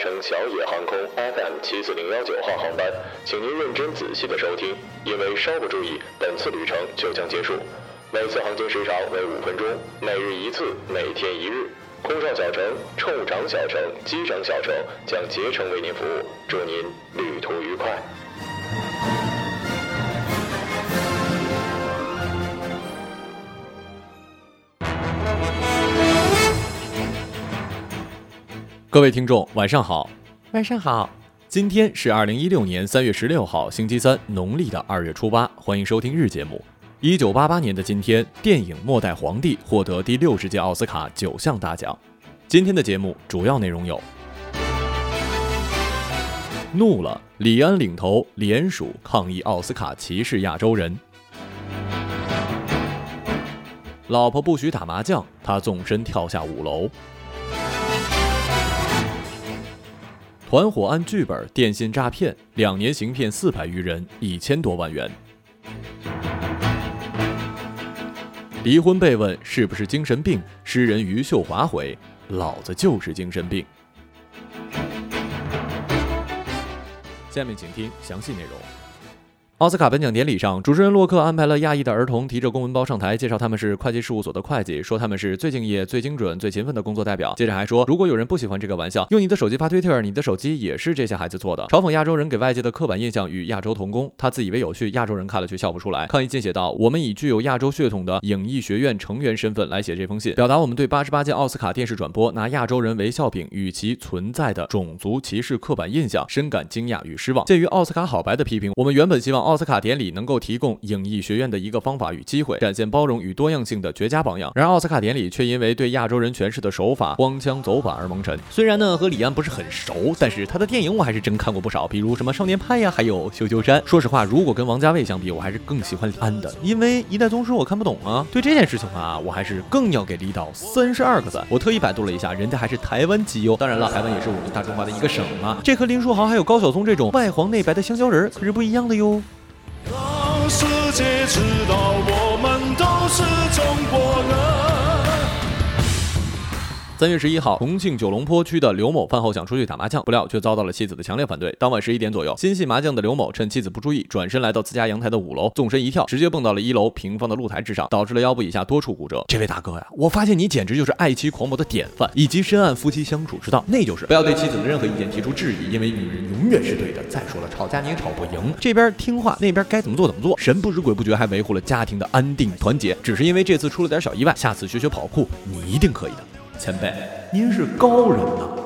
乘小野航空 FM 七四零幺九号航班，请您认真仔细的收听，因为稍不注意，本次旅程就将结束。每次航行时长为五分钟，每日一次，每天一日。空少小城、冲长小城、机长小城将竭诚为您服务，祝您旅途愉快。各位听众，晚上好。晚上好，今天是二零一六年三月十六号，星期三，农历的二月初八。欢迎收听日节目。一九八八年的今天，电影《末代皇帝》获得第六十届奥斯卡九项大奖。今天的节目主要内容有：怒了，李安领头联署抗议奥斯卡歧视亚洲人；老婆不许打麻将，他纵身跳下五楼；团伙按剧本电信诈骗，两年行骗四百余人，一千多万元。离婚被问是不是精神病，诗人余秀华回。老子就是精神病。下面请听详细内容。奥斯卡颁奖典礼上，主持人洛克安排了亚裔的儿童提着公文包上台，介绍他们是会计事务所的会计，说他们是最敬业、最精准、最勤奋的工作代表。接着还说，如果有人不喜欢这个玩笑，用你的手机发推特，你的手机也是这些孩子做的，嘲讽亚洲人给外界的刻板印象与亚洲同工。他自以为有趣，亚洲人看了却笑不出来。抗议信写道：“我们以具有亚洲血统的影艺学院成员身份来写这封信，表达我们对八十八届奥斯卡电视转播拿亚洲人为笑柄与其存在的种族歧视刻板印象深感惊讶与失望。鉴于奥斯卡好白的批评，我们原本希望奥奥斯卡典礼能够。”提供影艺学院的一个方法与机会，展现包容与多样性的绝佳榜样。然而奥斯卡典礼却因为对亚洲人诠释的手法光腔走板而蒙尘。虽然呢和李安不是很熟，但是他的电影我还是真看过不少，比如什么少年派呀，还有羞羞山。说实话，如果跟王家卫相比，我还是更喜欢李安的，因为一代宗师我看不懂啊。对这件事情啊，我还是更要给李导三十二个赞。我特意百度了一下，人家还是台湾籍哟。当然了，台湾也是我们大中华的一个省嘛。这和林书豪还有高晓松这种外黄内白的香蕉人可是不一样的哟。世界知道三月十一号，重庆九龙坡区的刘某饭后想出去打麻将，不料却遭到了妻子的强烈反对。当晚十一点左右，心系麻将的刘某趁妻子不注意，转身来到自家阳台的五楼，纵身一跳，直接蹦到了一楼平放的露台之上，导致了腰部以下多处骨折。这位大哥呀，我发现你简直就是爱妻狂魔的典范，以及深谙夫妻相处之道，那就是不要对妻子的任何意见提出质疑，因为女人永远是对的。再说了，吵架你也吵不赢，这边听话，那边该怎么做怎么做，神不知鬼不觉还维护了家庭的安定团结。只是因为这次出了点小意外，下次学学跑酷，你一定可以的。前辈，您是高人呐！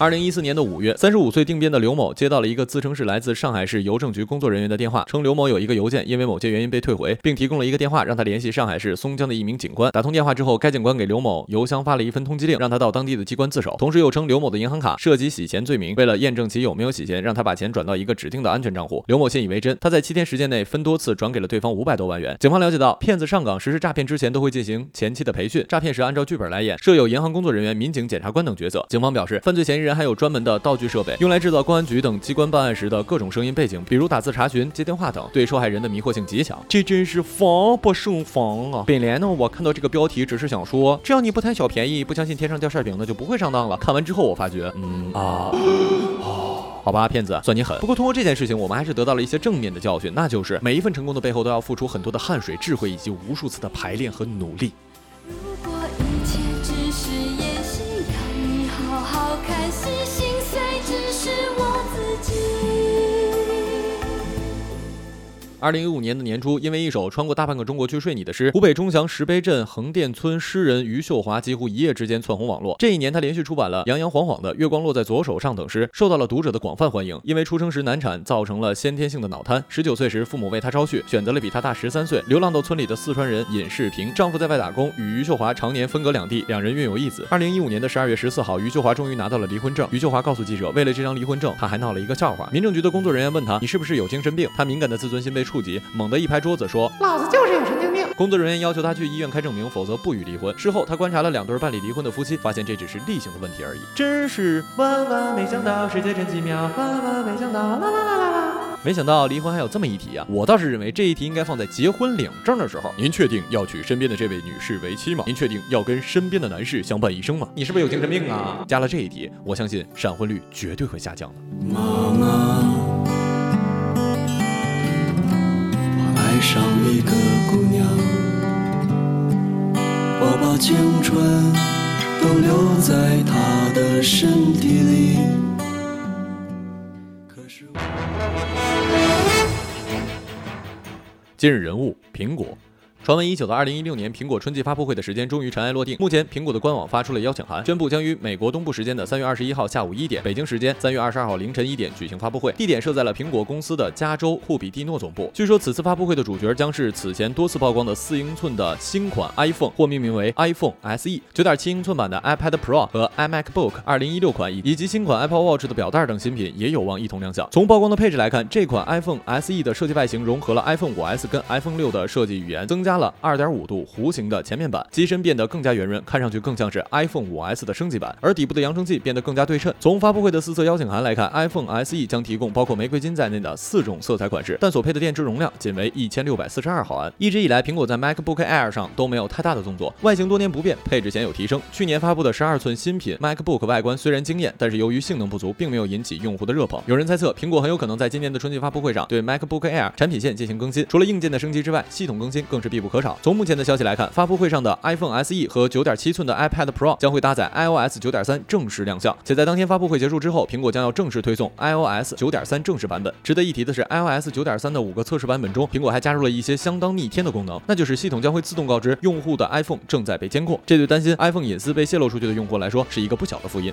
二零一四年的五月，三十五岁定边的刘某接到了一个自称是来自上海市邮政局工作人员的电话，称刘某有一个邮件因为某些原因被退回，并提供了一个电话让他联系上海市松江的一名警官。打通电话之后，该警官给刘某邮箱发了一份通缉令，让他到当地的机关自首。同时又称刘某的银行卡涉及洗钱罪名，为了验证其有没有洗钱，让他把钱转到一个指定的安全账户。刘某信以为真，他在七天时间内分多次转给了对方五百多万元。警方了解到，骗子上岗实施诈骗之前都会进行前期的培训，诈骗时按照剧本来演，设有银行工作人员、民警、检察官等角色。警方表示，犯罪嫌疑人还有专门的。道具设备用来制造公安局等机关办案时的各种声音背景，比如打字查询、接电话等，对受害人的迷惑性极强。这真是防不胜防啊！本来呢，我看到这个标题只是想说，只要你不贪小便宜，不相信天上掉馅饼，那就不会上当了。看完之后，我发觉，嗯啊，好吧，骗子，算你狠。不过通过这件事情，我们还是得到了一些正面的教训，那就是每一份成功的背后都要付出很多的汗水、智慧以及无数次的排练和努力。二零一五年的年初，因为一首穿过大半个中国去睡你的诗，湖北钟祥石碑镇横店村诗人余秀华几乎一夜之间窜红网络。这一年，他连续出版了《洋洋晃晃的月光落在左手上》等诗，受到了读者的广泛欢迎。因为出生时难产，造成了先天性的脑瘫。十九岁时，父母为他招婿，选择了比他大十三岁、流浪到村里的四川人尹世平。丈夫在外打工，与余秀华常年分隔两地，两人育有一子。二零一五年的十二月十四号，余秀华终于拿到了离婚证。余秀华告诉记者，为了这张离婚证，他还闹了一个笑话。民政局的工作人员问他：“你是不是有精神病？”他敏感的自尊心被触及，猛地一。拍桌子说：“老子就是有神经病！”工作人员要求他去医院开证明，否则不予离婚。事后，他观察了两对办理离婚的夫妻，发现这只是例行的问题而已。真是万万没想到，世界真奇妙！万万没想到，啦啦啦啦啦！没想到离婚还有这么一题啊！我倒是认为这一题应该放在结婚领证的时候。您确定要娶身边的这位女士为妻吗？您确定要跟身边的男士相伴一生吗？你是不是有精神病啊？加了这一题，我相信闪婚率绝对会下降的。妈妈，爱上一个姑娘，我把青春都留在她的身体里。可是我今日人物：苹果。传闻已久的2016年苹果春季发布会的时间终于尘埃落定。目前，苹果的官网发出了邀请函，宣布将于美国东部时间的3月21号下午一点，北京时间3月22号凌晨一点举行发布会，地点设在了苹果公司的加州库比蒂诺总部。据说此次发布会的主角将是此前多次曝光的四英寸的新款 iPhone，或命名为 iPhone SE、9.7英寸版的 iPad Pro 和 iMacBook 2016款，以及新款 Apple Watch 的表带等新品也有望一同亮相。从曝光的配置来看，这款 iPhone SE 的设计外形融合了 iPhone 5S 跟 iPhone 6的设计语言，增加了2.5度弧形的前面板，机身变得更加圆润，看上去更像是 iPhone 5S 的升级版，而底部的扬声器变得更加对称。从发布会的四色邀请函来看，iPhone SE 将提供包括玫瑰金在内的四种色彩款式，但所配的电池容量仅为一千六百四十二毫安。一直以来，苹果在 MacBook Air 上都没有太大的动作，外形多年不变，配置显有提升。去年发布的十二寸新品 MacBook 外观虽然惊艳，但是由于性能不足，并没有引起用户的热捧。有人猜测，苹果很有可能在今年的春季发布会上对 MacBook Air 产品线进行更新，除了硬件的升级之外，系统更新更是必必不可少。从目前的消息来看，发布会上的 iPhone SE 和9.7寸的 iPad Pro 将会搭载 iOS 9.3正式亮相，且在当天发布会结束之后，苹果将要正式推送 iOS 9.3正式版本。值得一提的是，iOS 9.3的五个测试版本中，苹果还加入了一些相当逆天的功能，那就是系统将会自动告知用户的 iPhone 正在被监控，这对担心 iPhone 隐私被泄露出去的用户来说是一个不小的福音。